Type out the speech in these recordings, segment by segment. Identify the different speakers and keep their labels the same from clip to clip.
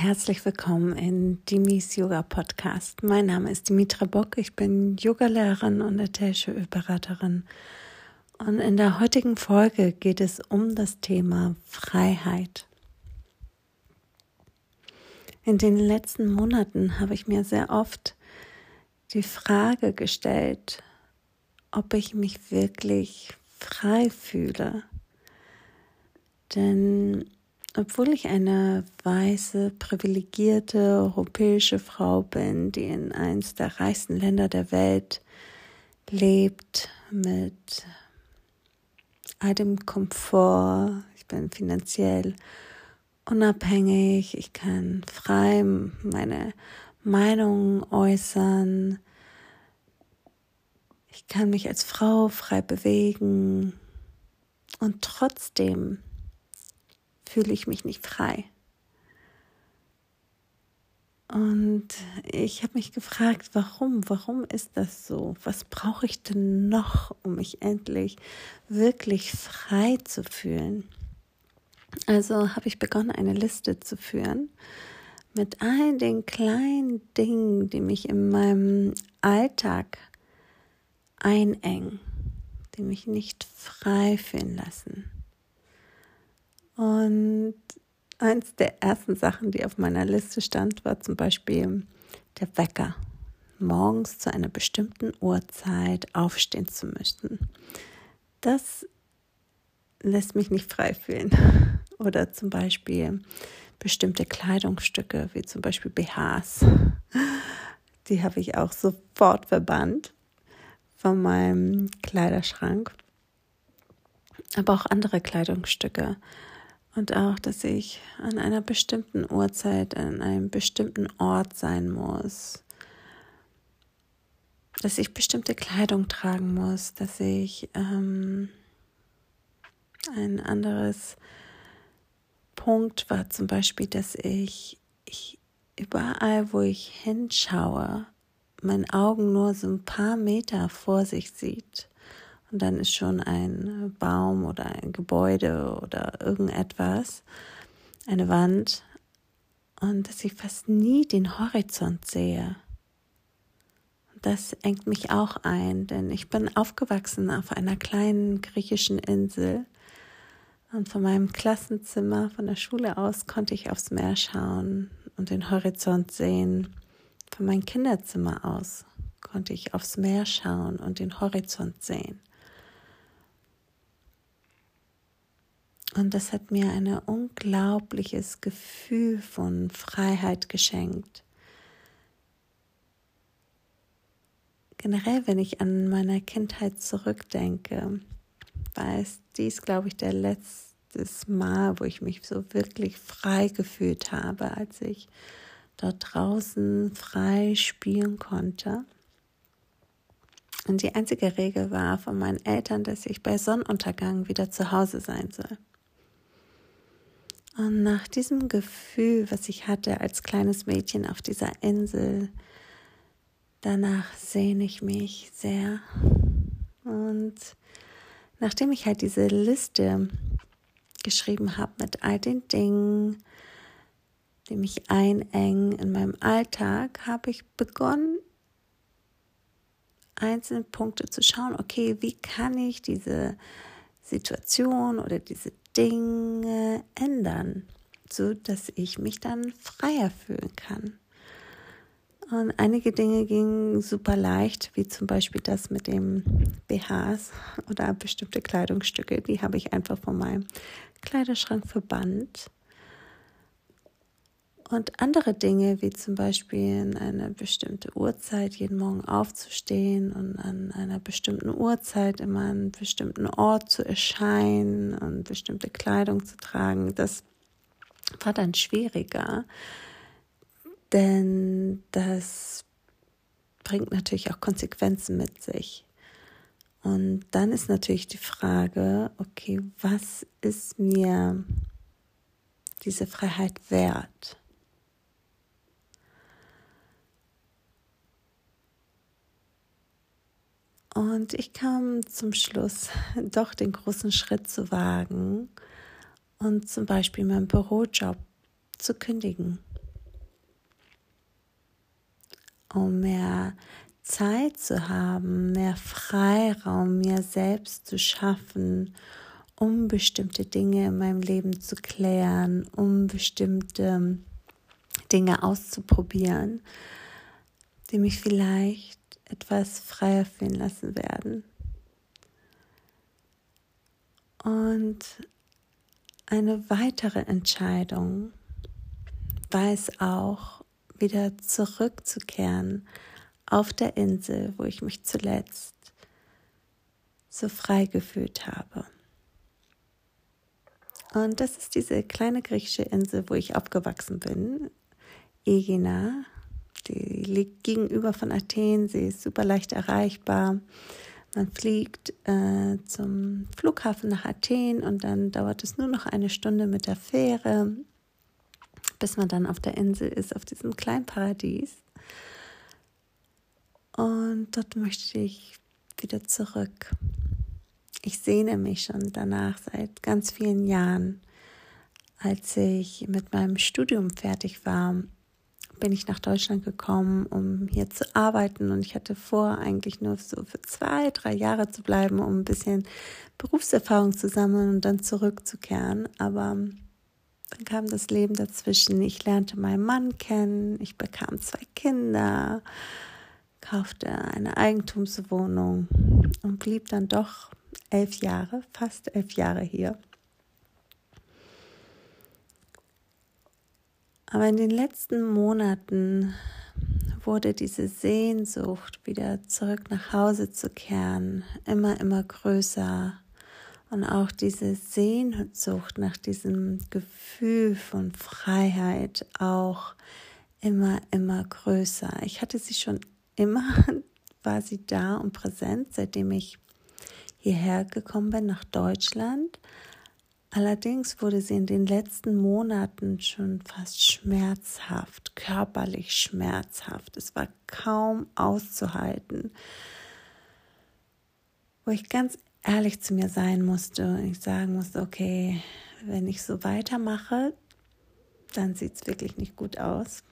Speaker 1: Herzlich willkommen in Dimis Yoga Podcast. Mein Name ist Dimitra Bock, ich bin Yogalehrerin und Atasche-Beraterin. Und in der heutigen Folge geht es um das Thema Freiheit. In den letzten Monaten habe ich mir sehr oft die Frage gestellt, ob ich mich wirklich frei fühle. Denn obwohl ich eine weiße, privilegierte europäische Frau bin, die in eins der reichsten Länder der Welt lebt, mit all dem Komfort, ich bin finanziell unabhängig, ich kann frei meine Meinung äußern, ich kann mich als Frau frei bewegen. Und trotzdem fühle ich mich nicht frei. Und ich habe mich gefragt, warum, warum ist das so? Was brauche ich denn noch, um mich endlich wirklich frei zu fühlen? Also habe ich begonnen, eine Liste zu führen mit all den kleinen Dingen, die mich in meinem Alltag einengen, die mich nicht frei fühlen lassen. Und eins der ersten Sachen, die auf meiner Liste stand, war zum Beispiel der Wecker. Morgens zu einer bestimmten Uhrzeit aufstehen zu müssen. Das lässt mich nicht frei fühlen. Oder zum Beispiel bestimmte Kleidungsstücke, wie zum Beispiel BHs. Die habe ich auch sofort verbannt von meinem Kleiderschrank. Aber auch andere Kleidungsstücke und auch, dass ich an einer bestimmten Uhrzeit an einem bestimmten Ort sein muss. Dass ich bestimmte Kleidung tragen muss, dass ich ähm, ein anderes Punkt war zum Beispiel, dass ich, ich überall, wo ich hinschaue, mein Augen nur so ein paar Meter vor sich sieht. Und dann ist schon ein Baum oder ein Gebäude oder irgendetwas, eine Wand. Und dass ich fast nie den Horizont sehe. Das engt mich auch ein, denn ich bin aufgewachsen auf einer kleinen griechischen Insel. Und von meinem Klassenzimmer, von der Schule aus, konnte ich aufs Meer schauen und den Horizont sehen. Von meinem Kinderzimmer aus konnte ich aufs Meer schauen und den Horizont sehen. Und das hat mir ein unglaubliches Gefühl von Freiheit geschenkt. Generell, wenn ich an meine Kindheit zurückdenke, war es dies, glaube ich, der letzte Mal, wo ich mich so wirklich frei gefühlt habe, als ich dort draußen frei spielen konnte. Und die einzige Regel war von meinen Eltern, dass ich bei Sonnenuntergang wieder zu Hause sein soll. Und nach diesem Gefühl, was ich hatte als kleines Mädchen auf dieser Insel, danach sehne ich mich sehr. Und nachdem ich halt diese Liste geschrieben habe mit all den Dingen, die mich einengen in meinem Alltag, habe ich begonnen, einzelne Punkte zu schauen, okay, wie kann ich diese Situation oder diese Dinge ändern, so dass ich mich dann freier fühlen kann. Und einige Dinge gingen super leicht, wie zum Beispiel das mit dem BHs oder bestimmte Kleidungsstücke, die habe ich einfach von meinem Kleiderschrank verbannt. Und andere Dinge, wie zum Beispiel in eine bestimmte Uhrzeit jeden Morgen aufzustehen und an einer bestimmten Uhrzeit immer an einem bestimmten Ort zu erscheinen und bestimmte Kleidung zu tragen, das war dann schwieriger, denn das bringt natürlich auch Konsequenzen mit sich. Und dann ist natürlich die Frage, okay, was ist mir diese Freiheit wert? Und ich kam zum Schluss, doch den großen Schritt zu wagen und zum Beispiel meinen Bürojob zu kündigen, um mehr Zeit zu haben, mehr Freiraum mir selbst zu schaffen, um bestimmte Dinge in meinem Leben zu klären, um bestimmte Dinge auszuprobieren, die mich vielleicht etwas freier fühlen lassen werden. Und eine weitere Entscheidung war es auch, wieder zurückzukehren auf der Insel, wo ich mich zuletzt so frei gefühlt habe. Und das ist diese kleine griechische Insel, wo ich aufgewachsen bin, Egina. Die liegt gegenüber von Athen, sie ist super leicht erreichbar. Man fliegt äh, zum Flughafen nach Athen und dann dauert es nur noch eine Stunde mit der Fähre, bis man dann auf der Insel ist, auf diesem kleinen Paradies. Und dort möchte ich wieder zurück. Ich sehne mich schon danach seit ganz vielen Jahren. Als ich mit meinem Studium fertig war, bin ich nach Deutschland gekommen, um hier zu arbeiten. Und ich hatte vor, eigentlich nur so für zwei, drei Jahre zu bleiben, um ein bisschen Berufserfahrung zu sammeln und dann zurückzukehren. Aber dann kam das Leben dazwischen. Ich lernte meinen Mann kennen, ich bekam zwei Kinder, kaufte eine Eigentumswohnung und blieb dann doch elf Jahre, fast elf Jahre hier. Aber in den letzten Monaten wurde diese Sehnsucht, wieder zurück nach Hause zu kehren, immer, immer größer. Und auch diese Sehnsucht nach diesem Gefühl von Freiheit auch immer, immer größer. Ich hatte sie schon immer, war sie da und präsent, seitdem ich hierher gekommen bin nach Deutschland. Allerdings wurde sie in den letzten Monaten schon fast schmerzhaft, körperlich schmerzhaft. Es war kaum auszuhalten, wo ich ganz ehrlich zu mir sein musste und ich sagen musste, okay, wenn ich so weitermache, dann sieht es wirklich nicht gut aus.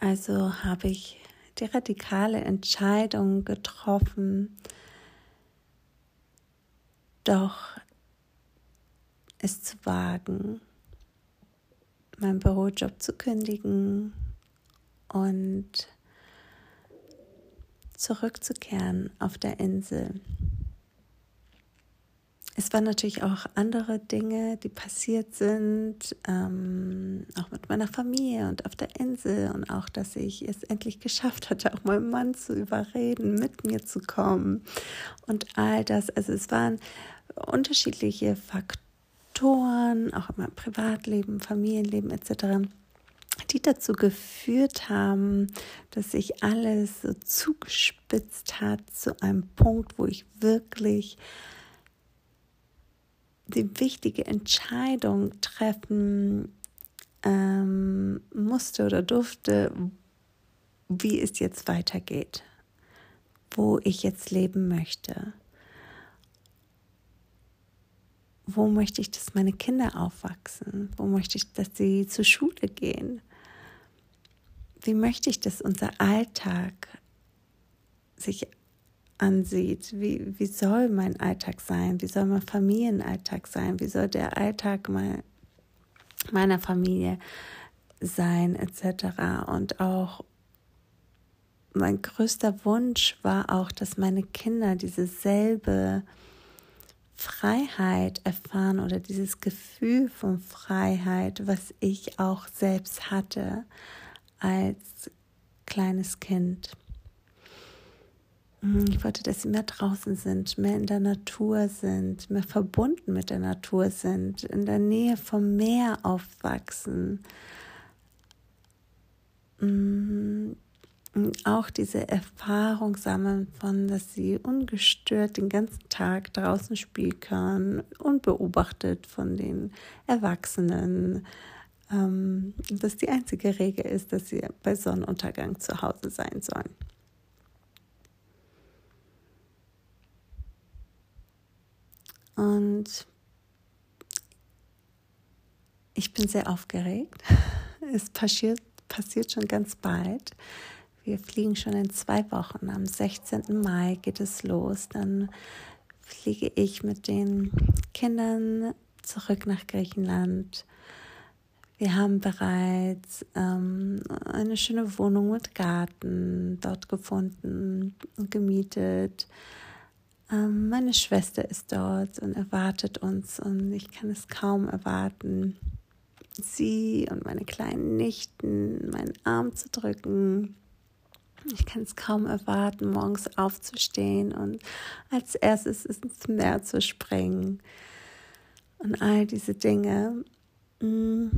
Speaker 1: Also habe ich die radikale Entscheidung getroffen, doch es zu wagen, meinen Bürojob zu kündigen und zurückzukehren auf der Insel. Es waren natürlich auch andere Dinge, die passiert sind, ähm, auch mit meiner Familie und auf der Insel und auch, dass ich es endlich geschafft hatte, auch meinen Mann zu überreden, mit mir zu kommen und all das. Also es waren unterschiedliche Faktoren Faktoren, auch meinem Privatleben, Familienleben etc., die dazu geführt haben, dass sich alles so zugespitzt hat zu einem Punkt, wo ich wirklich die wichtige Entscheidung treffen ähm, musste oder durfte, wie es jetzt weitergeht, wo ich jetzt leben möchte wo möchte ich, dass meine Kinder aufwachsen? Wo möchte ich, dass sie zur Schule gehen? Wie möchte ich, dass unser Alltag sich ansieht? Wie, wie soll mein Alltag sein? Wie soll mein Familienalltag sein? Wie soll der Alltag mein, meiner Familie sein, etc. Und auch mein größter Wunsch war auch, dass meine Kinder diese selbe Freiheit erfahren oder dieses Gefühl von Freiheit, was ich auch selbst hatte als kleines Kind. Hm, ich wollte, dass sie mehr draußen sind, mehr in der Natur sind, mehr verbunden mit der Natur sind, in der Nähe vom Meer aufwachsen. Auch diese Erfahrung sammeln von, dass sie ungestört den ganzen Tag draußen spielen können, unbeobachtet von den Erwachsenen. Ähm, dass die einzige Regel ist, dass sie bei Sonnenuntergang zu Hause sein sollen. Und ich bin sehr aufgeregt. Es passiert, passiert schon ganz bald. Wir fliegen schon in zwei Wochen. Am 16. Mai geht es los. Dann fliege ich mit den Kindern zurück nach Griechenland. Wir haben bereits ähm, eine schöne Wohnung mit Garten dort gefunden und gemietet. Ähm, meine Schwester ist dort und erwartet uns und ich kann es kaum erwarten, sie und meine kleinen Nichten meinen Arm zu drücken. Ich kann es kaum erwarten, morgens aufzustehen und als erstes ins Meer zu springen. Und all diese Dinge. Mm,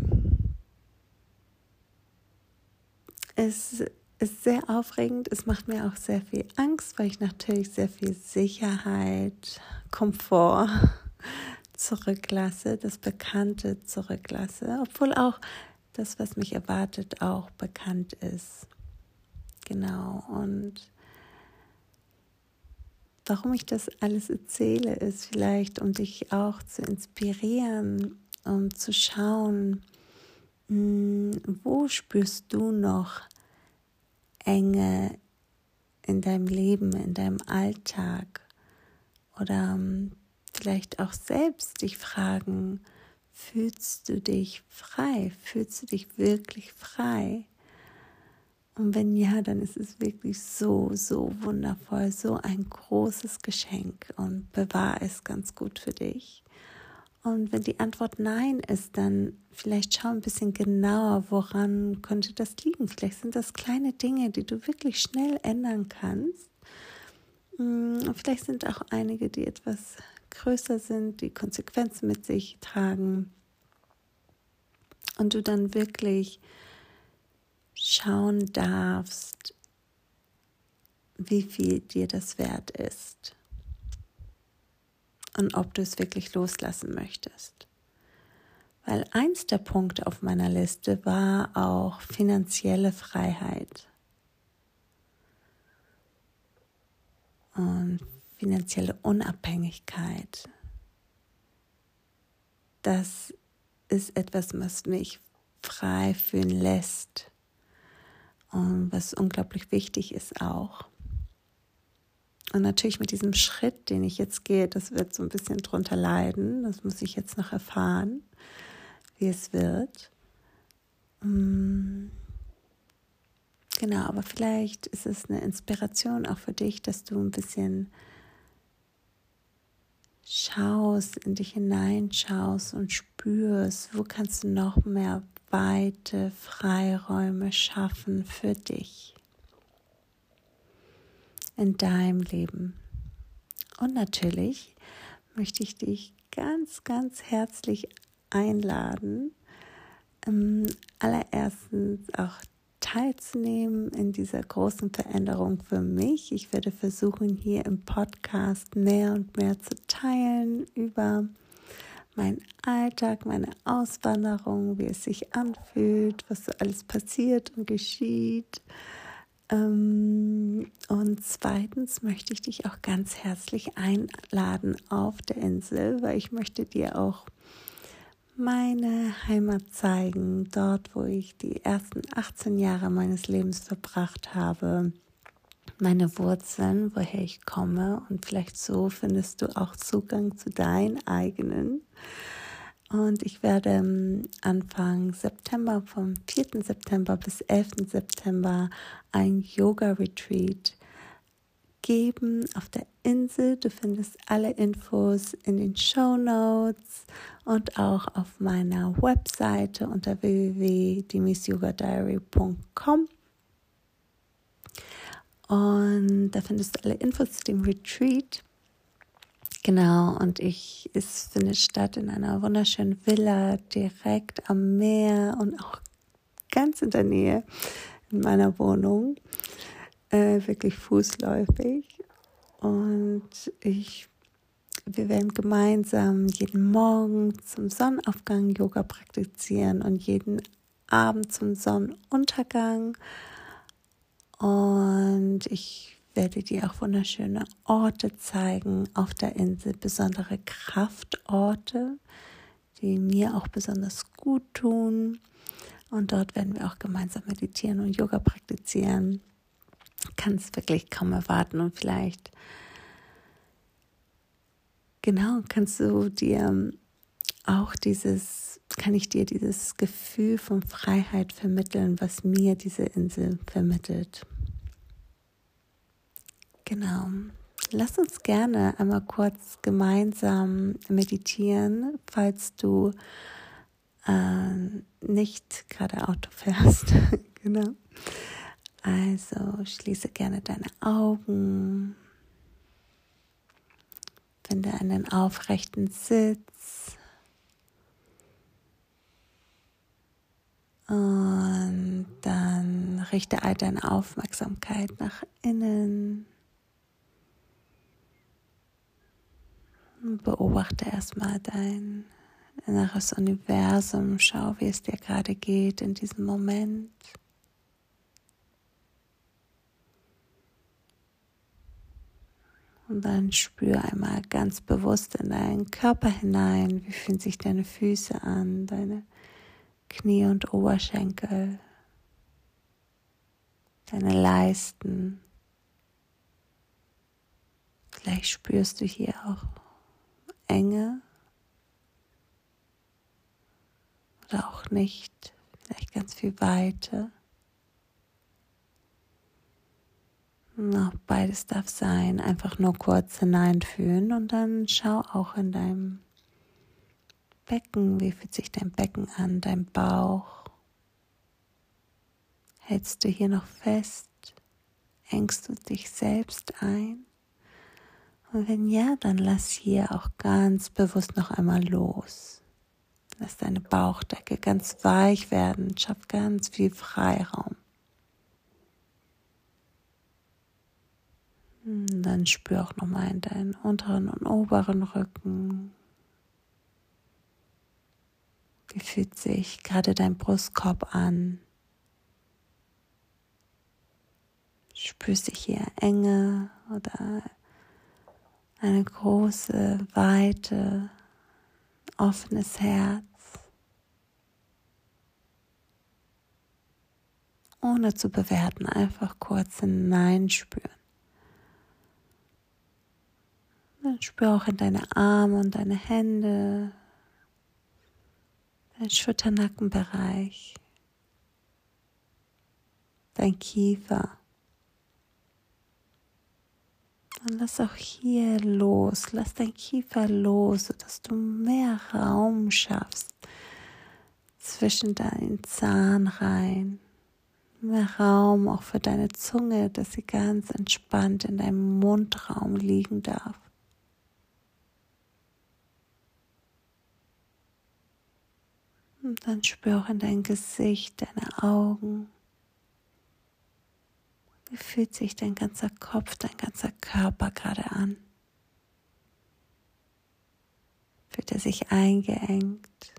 Speaker 1: es ist sehr aufregend. Es macht mir auch sehr viel Angst, weil ich natürlich sehr viel Sicherheit, Komfort zurücklasse, das Bekannte zurücklasse, obwohl auch das, was mich erwartet, auch bekannt ist. Genau. Und warum ich das alles erzähle, ist vielleicht, um dich auch zu inspirieren, um zu schauen, hm, wo spürst du noch Enge in deinem Leben, in deinem Alltag oder hm, vielleicht auch selbst dich fragen, fühlst du dich frei? Fühlst du dich wirklich frei? Und wenn ja, dann ist es wirklich so, so wundervoll, so ein großes Geschenk und bewahr es ganz gut für dich. Und wenn die Antwort Nein ist, dann vielleicht schau ein bisschen genauer, woran könnte das liegen. Vielleicht sind das kleine Dinge, die du wirklich schnell ändern kannst. Und mm, vielleicht sind auch einige, die etwas größer sind, die Konsequenzen mit sich tragen. Und du dann wirklich schauen darfst, wie viel dir das wert ist und ob du es wirklich loslassen möchtest. Weil eins der Punkte auf meiner Liste war auch finanzielle Freiheit und finanzielle Unabhängigkeit. Das ist etwas, was mich frei fühlen lässt und was unglaublich wichtig ist auch. Und natürlich mit diesem Schritt, den ich jetzt gehe, das wird so ein bisschen drunter leiden. Das muss ich jetzt noch erfahren, wie es wird. Mm. Genau, aber vielleicht ist es eine Inspiration auch für dich, dass du ein bisschen schaust, in dich hineinschaust und spürst, wo kannst du noch mehr weite Freiräume schaffen für dich in deinem Leben. Und natürlich möchte ich dich ganz, ganz herzlich einladen, ähm, allererstens auch teilzunehmen in dieser großen Veränderung für mich. Ich werde versuchen, hier im Podcast mehr und mehr zu teilen über mein Alltag, meine Auswanderung, wie es sich anfühlt, was so alles passiert und geschieht. Ähm, und zweitens möchte ich dich auch ganz herzlich einladen auf der Insel, weil ich möchte dir auch meine Heimat zeigen, dort, wo ich die ersten 18 Jahre meines Lebens verbracht habe meine Wurzeln, woher ich komme und vielleicht so findest du auch Zugang zu deinen eigenen. Und ich werde ähm, Anfang September, vom 4. September bis 11. September, ein Yoga-Retreat geben auf der Insel. Du findest alle Infos in den Show Notes und auch auf meiner Webseite unter www.demisyogadairy.com. Und da findest du alle Infos zu dem Retreat. Genau, und ich, es findet statt in einer wunderschönen Villa direkt am Meer und auch ganz in der Nähe in meiner Wohnung, äh, wirklich fußläufig. Und ich, wir werden gemeinsam jeden Morgen zum Sonnenaufgang Yoga praktizieren und jeden Abend zum Sonnenuntergang. Und ich werde dir auch wunderschöne Orte zeigen auf der Insel, besondere Kraftorte, die mir auch besonders gut tun. Und dort werden wir auch gemeinsam meditieren und Yoga praktizieren. Kann es wirklich kaum erwarten und vielleicht, genau, kannst du dir auch dieses, kann ich dir dieses Gefühl von Freiheit vermitteln, was mir diese Insel vermittelt. Genau. Lass uns gerne einmal kurz gemeinsam meditieren, falls du äh, nicht gerade Auto fährst. genau. Also schließe gerne deine Augen. Finde einen aufrechten Sitz. Und dann richte all deine Aufmerksamkeit nach innen. Beobachte erstmal dein inneres Universum. Schau, wie es dir gerade geht in diesem Moment. Und dann spür einmal ganz bewusst in deinen Körper hinein. Wie fühlen sich deine Füße an, deine Knie und Oberschenkel, deine Leisten. Vielleicht spürst du hier auch Enge oder auch nicht, vielleicht ganz viel Weite. Na, beides darf sein, einfach nur kurz hineinfühlen und dann schau auch in deinem Becken, wie fühlt sich dein Becken an, dein Bauch. Hältst du hier noch fest? Engst du dich selbst ein? Und wenn ja, dann lass hier auch ganz bewusst noch einmal los. Lass deine Bauchdecke ganz weich werden, schaff ganz viel Freiraum. Hm, dann spür auch nochmal in deinen unteren und oberen Rücken. Wie fühlt sich gerade dein Brustkorb an? Spürst du hier Enge oder eine große, weite, offenes Herz, ohne zu bewerten, einfach kurz hineinspüren. Dann spür auch in deine Arme und deine Hände, dein Schulternackenbereich, dein Kiefer. Und lass auch hier los, lass dein Kiefer los, sodass du mehr Raum schaffst zwischen deinen Zahnreihen. Mehr Raum auch für deine Zunge, dass sie ganz entspannt in deinem Mundraum liegen darf. Und dann spür auch in dein Gesicht, deine Augen. Wie fühlt sich dein ganzer Kopf, dein ganzer Körper gerade an? Fühlt er sich eingeengt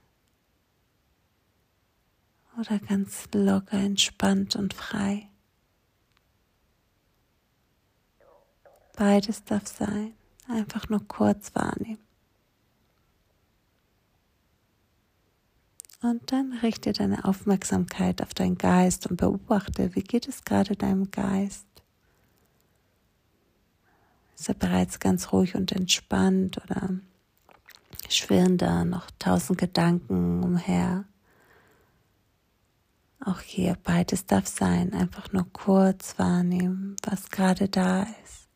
Speaker 1: oder ganz locker, entspannt und frei? Beides darf sein, einfach nur kurz wahrnehmen. Und dann richte deine Aufmerksamkeit auf deinen Geist und beobachte, wie geht es gerade deinem Geist? Ist er bereits ganz ruhig und entspannt oder schwirren da noch tausend Gedanken umher? Auch hier beides darf sein, einfach nur kurz wahrnehmen, was gerade da ist.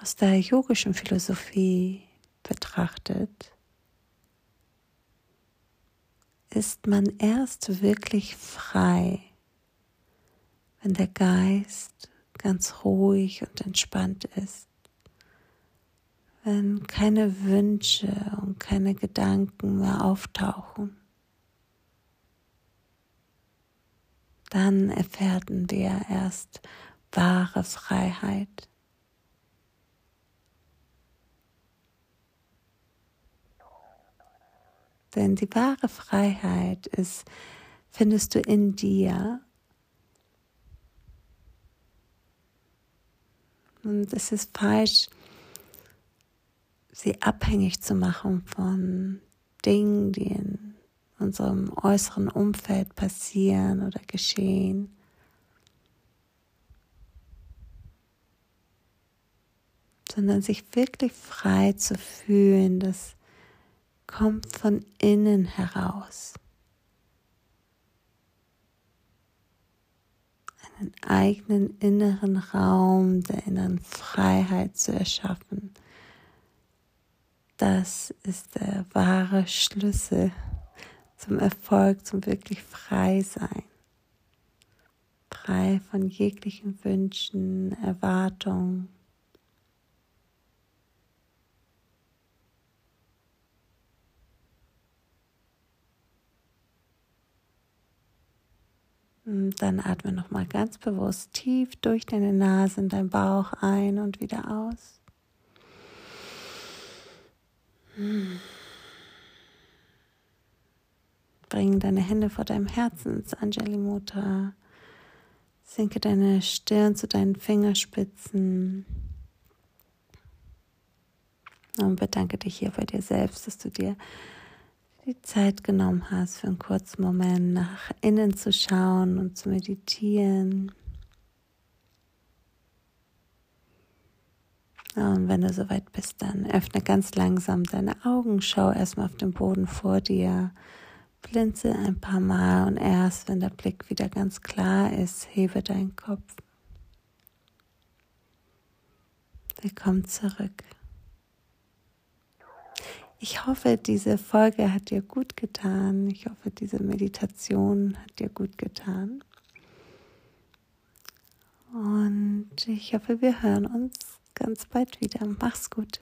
Speaker 1: Aus der yogischen Philosophie betrachtet, ist man erst wirklich frei, wenn der Geist ganz ruhig und entspannt ist, wenn keine Wünsche und keine Gedanken mehr auftauchen. Dann erfährten wir erst wahre Freiheit. Denn die wahre Freiheit ist, findest du in dir. Und es ist falsch, sie abhängig zu machen von Dingen, die in unserem äußeren Umfeld passieren oder geschehen. sondern sich wirklich frei zu fühlen, das kommt von innen heraus. Einen eigenen inneren Raum der inneren Freiheit zu erschaffen. Das ist der wahre Schlüssel zum Erfolg, zum wirklich frei sein. Frei von jeglichen Wünschen, Erwartungen. Dann atme nochmal ganz bewusst tief durch deine Nase in deinen Bauch ein und wieder aus. Bring deine Hände vor deinem Herzen ins Anjali Mudra. Sinke deine Stirn zu deinen Fingerspitzen. Und bedanke dich hier bei dir selbst, dass du dir die Zeit genommen hast, für einen kurzen Moment nach innen zu schauen und zu meditieren. Und wenn du soweit bist, dann öffne ganz langsam deine Augen, schau erstmal auf den Boden vor dir, blinze ein paar Mal und erst, wenn der Blick wieder ganz klar ist, hebe deinen Kopf. Willkommen zurück. Ich hoffe, diese Folge hat dir gut getan. Ich hoffe, diese Meditation hat dir gut getan. Und ich hoffe, wir hören uns ganz bald wieder. Mach's gut.